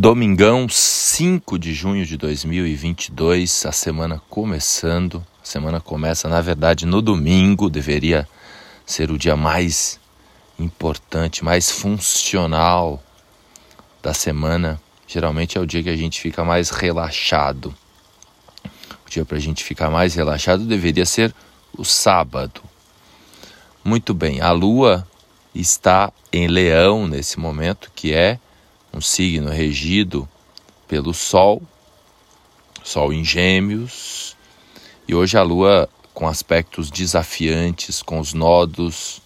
Domingão, 5 de junho de 2022, a semana começando. A semana começa, na verdade, no domingo, deveria ser o dia mais importante, mais funcional da semana. Geralmente é o dia que a gente fica mais relaxado. O dia para a gente ficar mais relaxado deveria ser o sábado. Muito bem, a lua está em Leão nesse momento, que é um signo regido pelo Sol, Sol em Gêmeos, e hoje a Lua com aspectos desafiantes, com os nodos,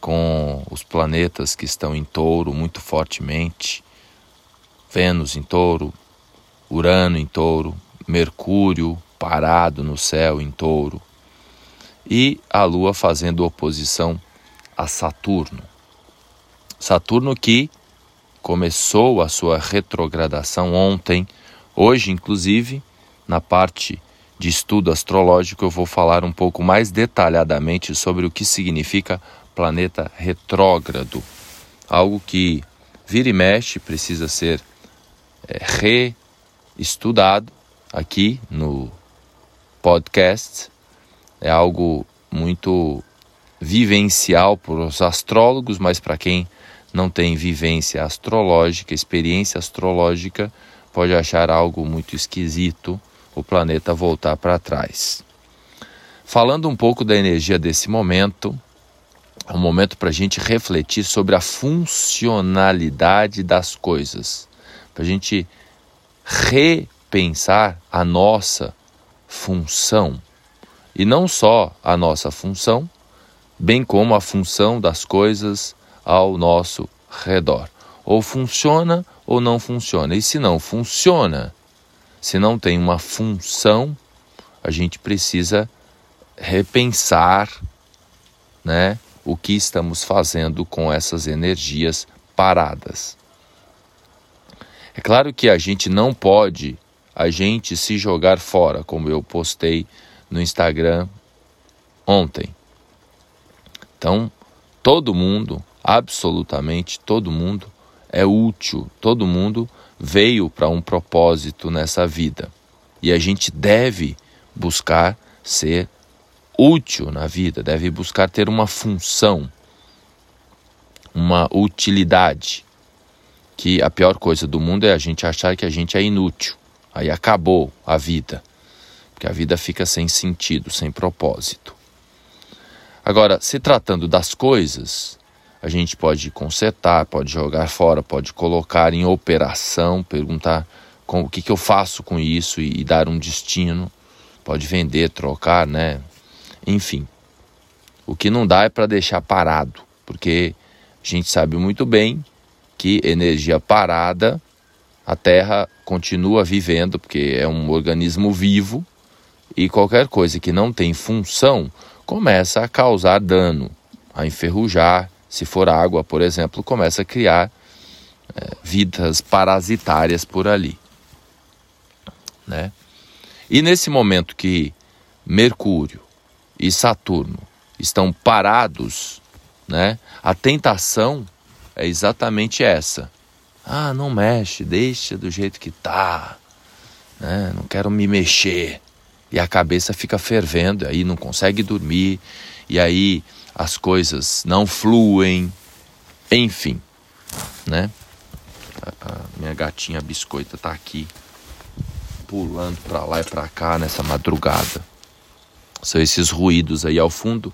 com os planetas que estão em touro muito fortemente, Vênus em touro, Urano em touro, Mercúrio parado no céu em touro, e a Lua fazendo oposição a Saturno. Saturno que começou a sua retrogradação ontem. Hoje, inclusive, na parte de estudo astrológico, eu vou falar um pouco mais detalhadamente sobre o que significa planeta retrógrado. Algo que vira e mexe precisa ser é, reestudado aqui no podcast. É algo muito vivencial para os astrólogos, mas para quem não tem vivência astrológica, experiência astrológica, pode achar algo muito esquisito o planeta voltar para trás. Falando um pouco da energia desse momento, é um momento para a gente refletir sobre a funcionalidade das coisas, para a gente repensar a nossa função. E não só a nossa função, bem como a função das coisas ao nosso redor. Ou funciona ou não funciona. E se não funciona, se não tem uma função, a gente precisa repensar, né, o que estamos fazendo com essas energias paradas. É claro que a gente não pode a gente se jogar fora, como eu postei no Instagram ontem. Então, todo mundo absolutamente todo mundo é útil, todo mundo veio para um propósito nessa vida. E a gente deve buscar ser útil na vida, deve buscar ter uma função, uma utilidade. Que a pior coisa do mundo é a gente achar que a gente é inútil. Aí acabou a vida. Porque a vida fica sem sentido, sem propósito. Agora, se tratando das coisas, a gente pode consertar, pode jogar fora, pode colocar em operação, perguntar com, o que, que eu faço com isso e, e dar um destino, pode vender, trocar, né? Enfim, o que não dá é para deixar parado, porque a gente sabe muito bem que energia parada, a Terra continua vivendo, porque é um organismo vivo, e qualquer coisa que não tem função começa a causar dano, a enferrujar, se for água, por exemplo, começa a criar é, vidas parasitárias por ali. Né? E nesse momento que Mercúrio e Saturno estão parados, né, a tentação é exatamente essa. Ah, não mexe, deixa do jeito que tá. Né? Não quero me mexer. E a cabeça fica fervendo, aí não consegue dormir, e aí as coisas não fluem, enfim, né? A, a minha gatinha biscoita tá aqui pulando para lá e para cá nessa madrugada. São esses ruídos aí ao fundo.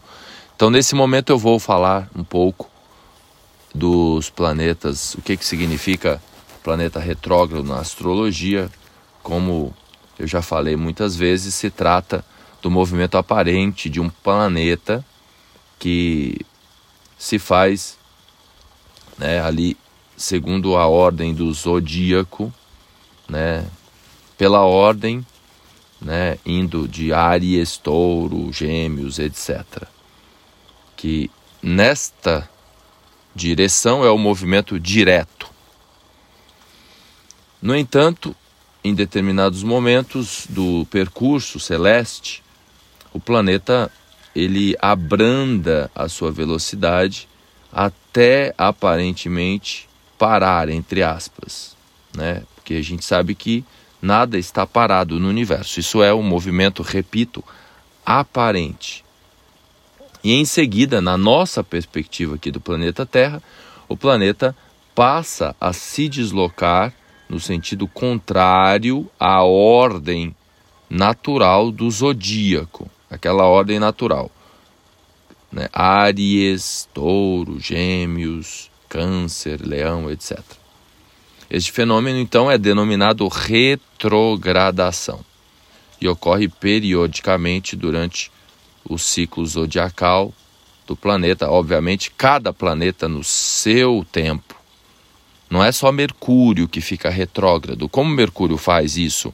Então nesse momento eu vou falar um pouco dos planetas, o que que significa planeta retrógrado na astrologia, como eu já falei muitas vezes, se trata do movimento aparente de um planeta que se faz né, ali segundo a ordem do zodíaco, né, pela ordem, né, indo de Áries, Touro, Gêmeos, etc. Que nesta direção é o movimento direto. No entanto, em determinados momentos do percurso celeste, o planeta ele abranda a sua velocidade até aparentemente parar, entre aspas. né? Porque a gente sabe que nada está parado no universo. Isso é um movimento, repito, aparente. E em seguida, na nossa perspectiva aqui do planeta Terra, o planeta passa a se deslocar no sentido contrário à ordem natural do zodíaco, aquela ordem natural. Né? Áries, touro, gêmeos, câncer, leão, etc. Este fenômeno, então, é denominado retrogradação e ocorre periodicamente durante o ciclo zodiacal do planeta. Obviamente, cada planeta no seu tempo. Não é só Mercúrio que fica retrógrado. Como Mercúrio faz isso?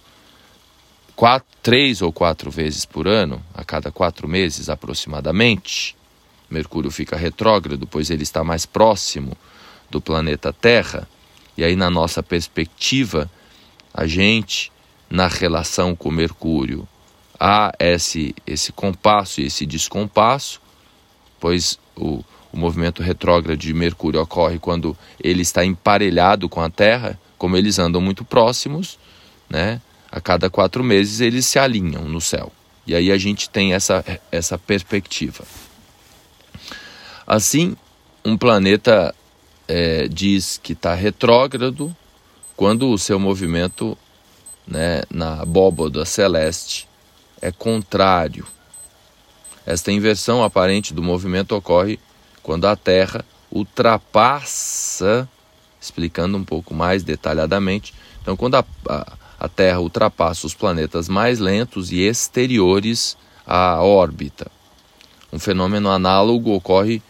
Quatro, três ou quatro vezes por ano, a cada quatro meses aproximadamente, Mercúrio fica retrógrado, pois ele está mais próximo do planeta Terra. E aí, na nossa perspectiva, a gente, na relação com Mercúrio, há esse, esse compasso e esse descompasso, pois o, o movimento retrógrado de Mercúrio ocorre quando ele está emparelhado com a Terra, como eles andam muito próximos, né? A cada quatro meses eles se alinham no céu. E aí a gente tem essa, essa perspectiva. Assim, um planeta é, diz que está retrógrado quando o seu movimento né, na abóboda celeste é contrário. Esta inversão aparente do movimento ocorre quando a Terra ultrapassa, explicando um pouco mais detalhadamente, então quando a, a, a Terra ultrapassa os planetas mais lentos e exteriores à órbita. Um fenômeno análogo ocorre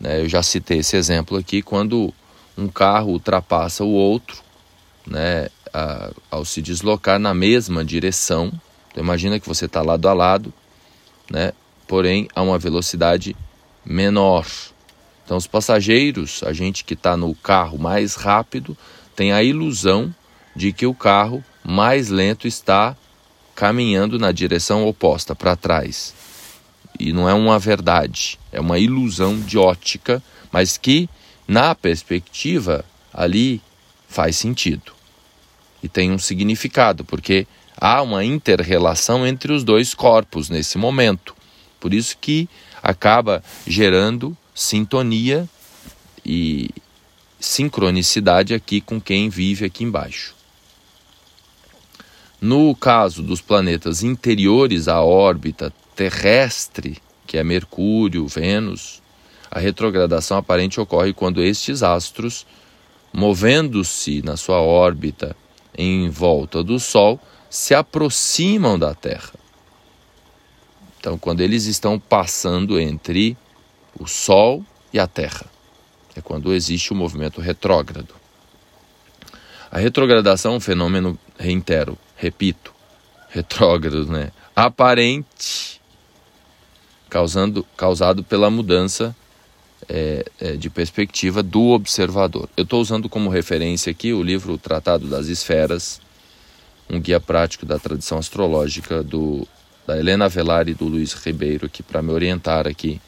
né? Eu já citei esse exemplo aqui, quando um carro ultrapassa o outro, né, a, ao se deslocar na mesma direção. Então, imagina que você está lado a lado, né, porém a uma velocidade menor. Então, os passageiros, a gente que está no carro mais rápido, tem a ilusão de que o carro mais lento está caminhando na direção oposta, para trás e não é uma verdade, é uma ilusão de ótica, mas que na perspectiva ali faz sentido e tem um significado, porque há uma interrelação entre os dois corpos nesse momento. Por isso que acaba gerando sintonia e sincronicidade aqui com quem vive aqui embaixo. No caso dos planetas interiores à órbita terrestre, que é Mercúrio, Vênus, a retrogradação aparente ocorre quando estes astros, movendo-se na sua órbita em volta do Sol, se aproximam da Terra. Então, quando eles estão passando entre o Sol e a Terra, é quando existe o movimento retrógrado. A retrogradação é um fenômeno, reitero, repito, retrógrado, né? Aparente causando, causado pela mudança é, é, de perspectiva do observador. Eu estou usando como referência aqui o livro Tratado das Esferas, um guia prático da tradição astrológica do, da Helena Velar e do Luiz Ribeiro, aqui para me orientar aqui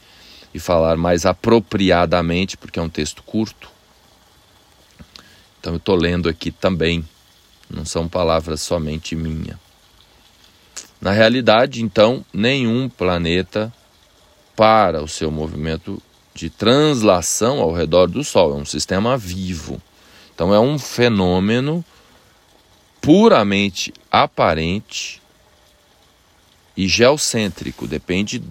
e falar mais apropriadamente, porque é um texto curto. Então eu estou lendo aqui também, não são palavras somente minha. Na realidade, então, nenhum planeta para o seu movimento de translação ao redor do Sol. É um sistema vivo. Então é um fenômeno puramente aparente e geocêntrico, depende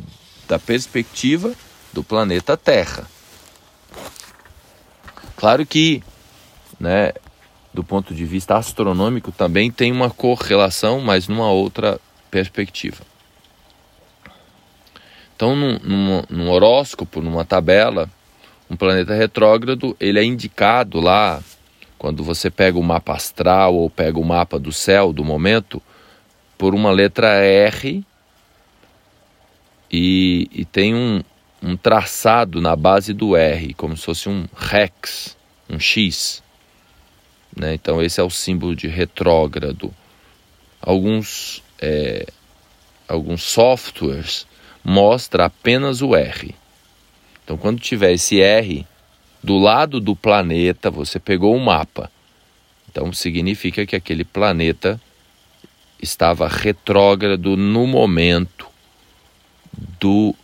da perspectiva do planeta Terra. Claro que, né, do ponto de vista astronômico também tem uma correlação, mas numa outra perspectiva. Então, num, num, num horóscopo, numa tabela, um planeta retrógrado, ele é indicado lá, quando você pega o mapa astral ou pega o mapa do céu do momento, por uma letra R e, e tem um, um traçado na base do R, como se fosse um rex, um X. Né? Então, esse é o símbolo de retrógrado. Alguns, é, alguns softwares mostra apenas o R. Então, quando tiver esse R do lado do planeta, você pegou o um mapa. Então significa que aquele planeta estava retrógrado no momento do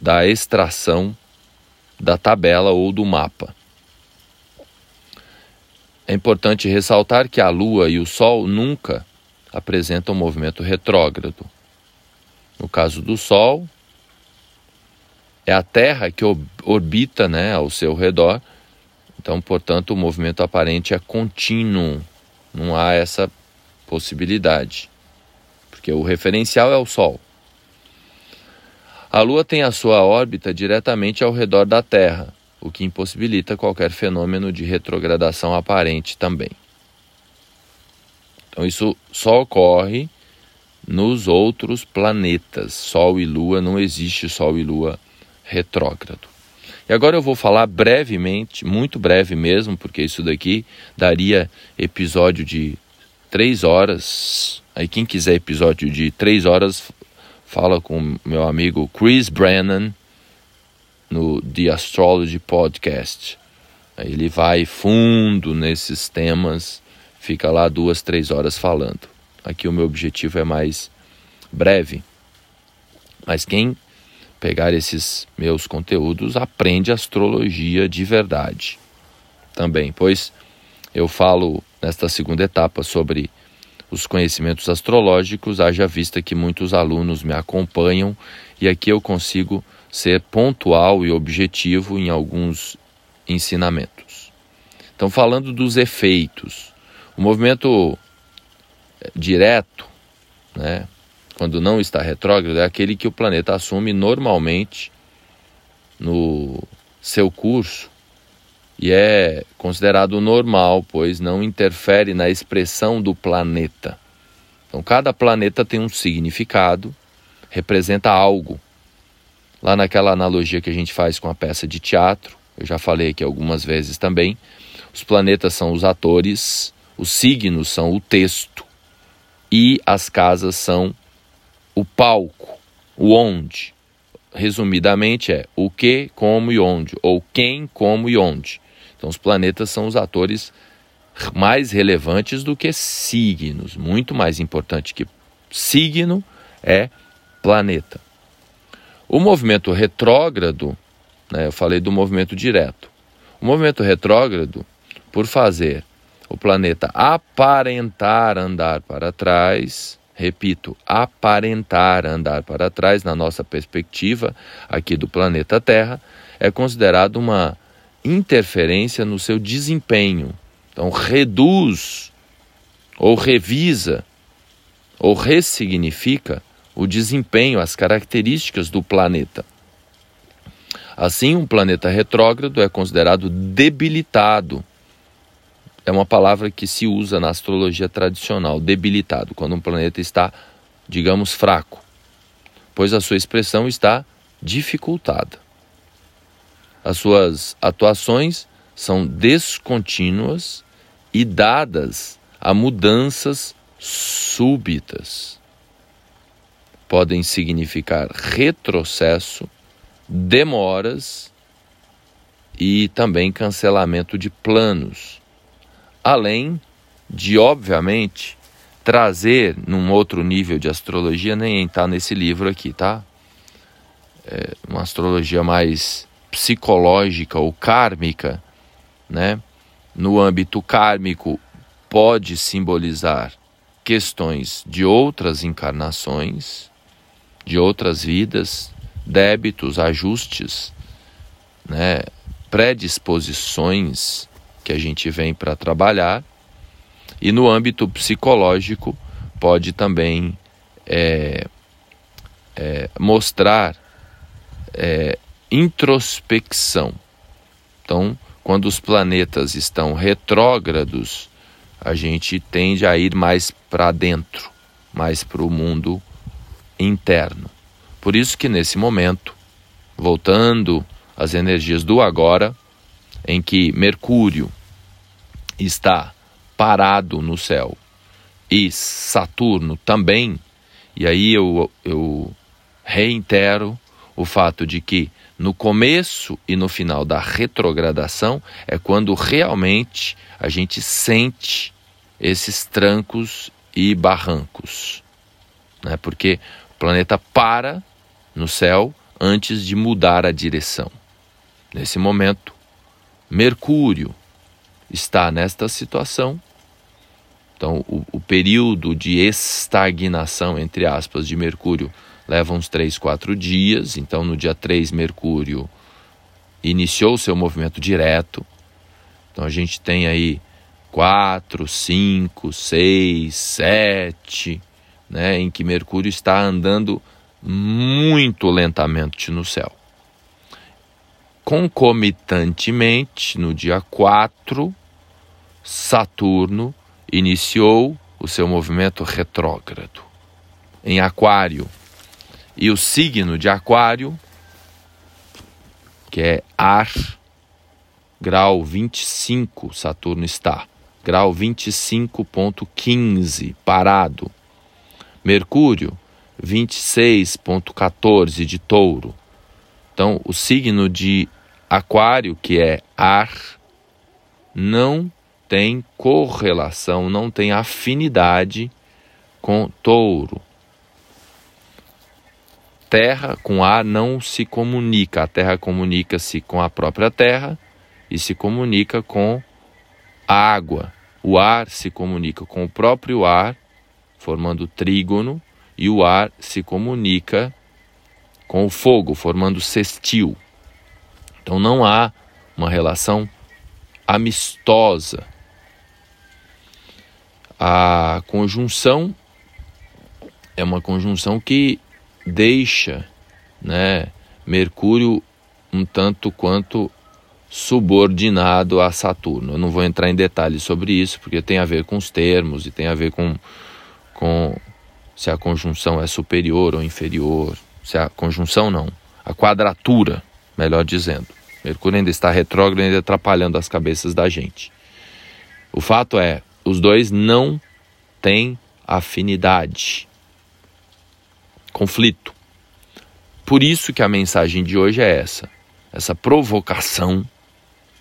da extração da tabela ou do mapa. É importante ressaltar que a Lua e o Sol nunca apresentam movimento retrógrado. No caso do Sol, é a Terra que orbita né, ao seu redor, então, portanto, o movimento aparente é contínuo, não há essa possibilidade, porque o referencial é o Sol. A Lua tem a sua órbita diretamente ao redor da Terra, o que impossibilita qualquer fenômeno de retrogradação aparente também. Então, isso só ocorre nos outros planetas. Sol e Lua, não existe Sol e Lua retrógrado. E agora eu vou falar brevemente, muito breve mesmo, porque isso daqui daria episódio de três horas. Aí quem quiser episódio de três horas, fala com meu amigo Chris Brennan no The Astrology Podcast. Ele vai fundo nesses temas, fica lá duas, três horas falando. Aqui o meu objetivo é mais breve. Mas quem pegar esses meus conteúdos aprende astrologia de verdade também, pois eu falo nesta segunda etapa sobre os conhecimentos astrológicos, haja vista que muitos alunos me acompanham e aqui eu consigo ser pontual e objetivo em alguns ensinamentos. Então, falando dos efeitos, o movimento eh, direto, né, quando não está retrógrado, é aquele que o planeta assume normalmente no seu curso e é considerado normal, pois não interfere na expressão do planeta. Então, cada planeta tem um significado, representa algo. Lá naquela analogia que a gente faz com a peça de teatro, eu já falei aqui algumas vezes também, os planetas são os atores, os signos são o texto e as casas são o palco, o onde. Resumidamente é o que, como e onde, ou quem, como e onde. Então, os planetas são os atores mais relevantes do que signos. Muito mais importante que signo é planeta. O movimento retrógrado, né, eu falei do movimento direto. O movimento retrógrado, por fazer o planeta aparentar andar para trás, repito, aparentar andar para trás, na nossa perspectiva aqui do planeta Terra, é considerado uma interferência no seu desempenho. Então, reduz ou revisa ou ressignifica o desempenho, as características do planeta. Assim, um planeta retrógrado é considerado debilitado. É uma palavra que se usa na astrologia tradicional, debilitado, quando um planeta está, digamos, fraco, pois a sua expressão está dificultada. As suas atuações são descontínuas e dadas a mudanças súbitas. Podem significar retrocesso, demoras e também cancelamento de planos, além de, obviamente, trazer num outro nível de astrologia, nem está nesse livro aqui, tá? É uma astrologia mais psicológica ou kármica, né? No âmbito kármico pode simbolizar questões de outras encarnações, de outras vidas, débitos, ajustes, né? predisposições que a gente vem para trabalhar. E no âmbito psicológico pode também é, é, mostrar é, introspecção. Então, quando os planetas estão retrógrados, a gente tende a ir mais para dentro, mais para o mundo interno. Por isso que nesse momento, voltando às energias do agora, em que Mercúrio está parado no céu e Saturno também, e aí eu, eu reitero o fato de que no começo e no final da retrogradação é quando realmente a gente sente esses trancos e barrancos, né? porque o planeta para no céu antes de mudar a direção. Nesse momento, Mercúrio está nesta situação. Então, o, o período de estagnação, entre aspas, de Mercúrio leva uns 3, 4 dias. Então, no dia 3, Mercúrio iniciou seu movimento direto. Então, a gente tem aí 4, 5, 6, 7, né, em que Mercúrio está andando muito lentamente no céu. Concomitantemente, no dia 4, Saturno iniciou o seu movimento retrógrado em Aquário. E o signo de Aquário, que é ar, grau 25, Saturno está, grau 25.15, parado. Mercúrio, 26.14 de touro. Então, o signo de Aquário, que é ar, não tem correlação, não tem afinidade com touro. Terra com ar não se comunica. A terra comunica-se com a própria terra e se comunica com a água. O ar se comunica com o próprio ar, formando trígono, e o ar se comunica com o fogo, formando sextil. Então não há uma relação amistosa. A conjunção é uma conjunção que deixa né, Mercúrio um tanto quanto subordinado a Saturno. Eu não vou entrar em detalhes sobre isso, porque tem a ver com os termos e tem a ver com, com se a conjunção é superior ou inferior, se a conjunção não, a quadratura, melhor dizendo. Mercúrio ainda está retrógrado, ainda atrapalhando as cabeças da gente. O fato é, os dois não têm afinidade, conflito. Por isso que a mensagem de hoje é essa, essa provocação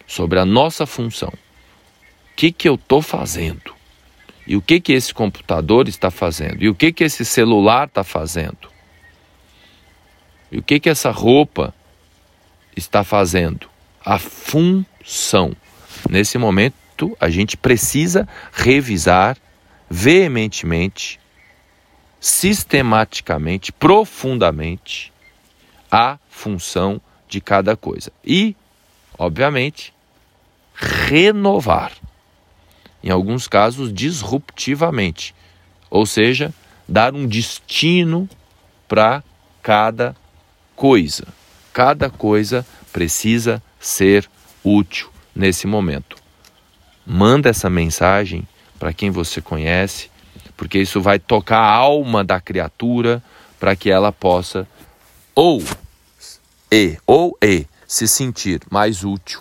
sobre a nossa função. O que, que eu estou fazendo? E o que, que esse computador está fazendo? E o que, que esse celular está fazendo? E o que, que essa roupa está fazendo? A função. Nesse momento, a gente precisa revisar veementemente, sistematicamente, profundamente a função de cada coisa. E, obviamente, renovar em alguns casos disruptivamente, ou seja, dar um destino para cada coisa. Cada coisa precisa ser útil nesse momento. Manda essa mensagem para quem você conhece, porque isso vai tocar a alma da criatura para que ela possa ou e ou e se sentir mais útil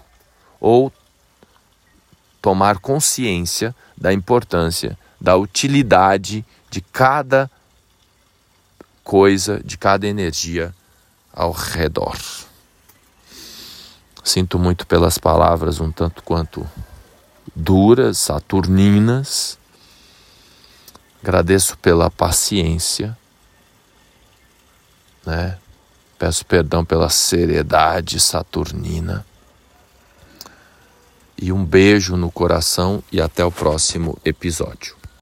ou tomar consciência da importância, da utilidade de cada coisa, de cada energia ao redor. Sinto muito pelas palavras um tanto quanto duras, saturninas. Agradeço pela paciência, né? Peço perdão pela seriedade saturnina. E um beijo no coração e até o próximo episódio.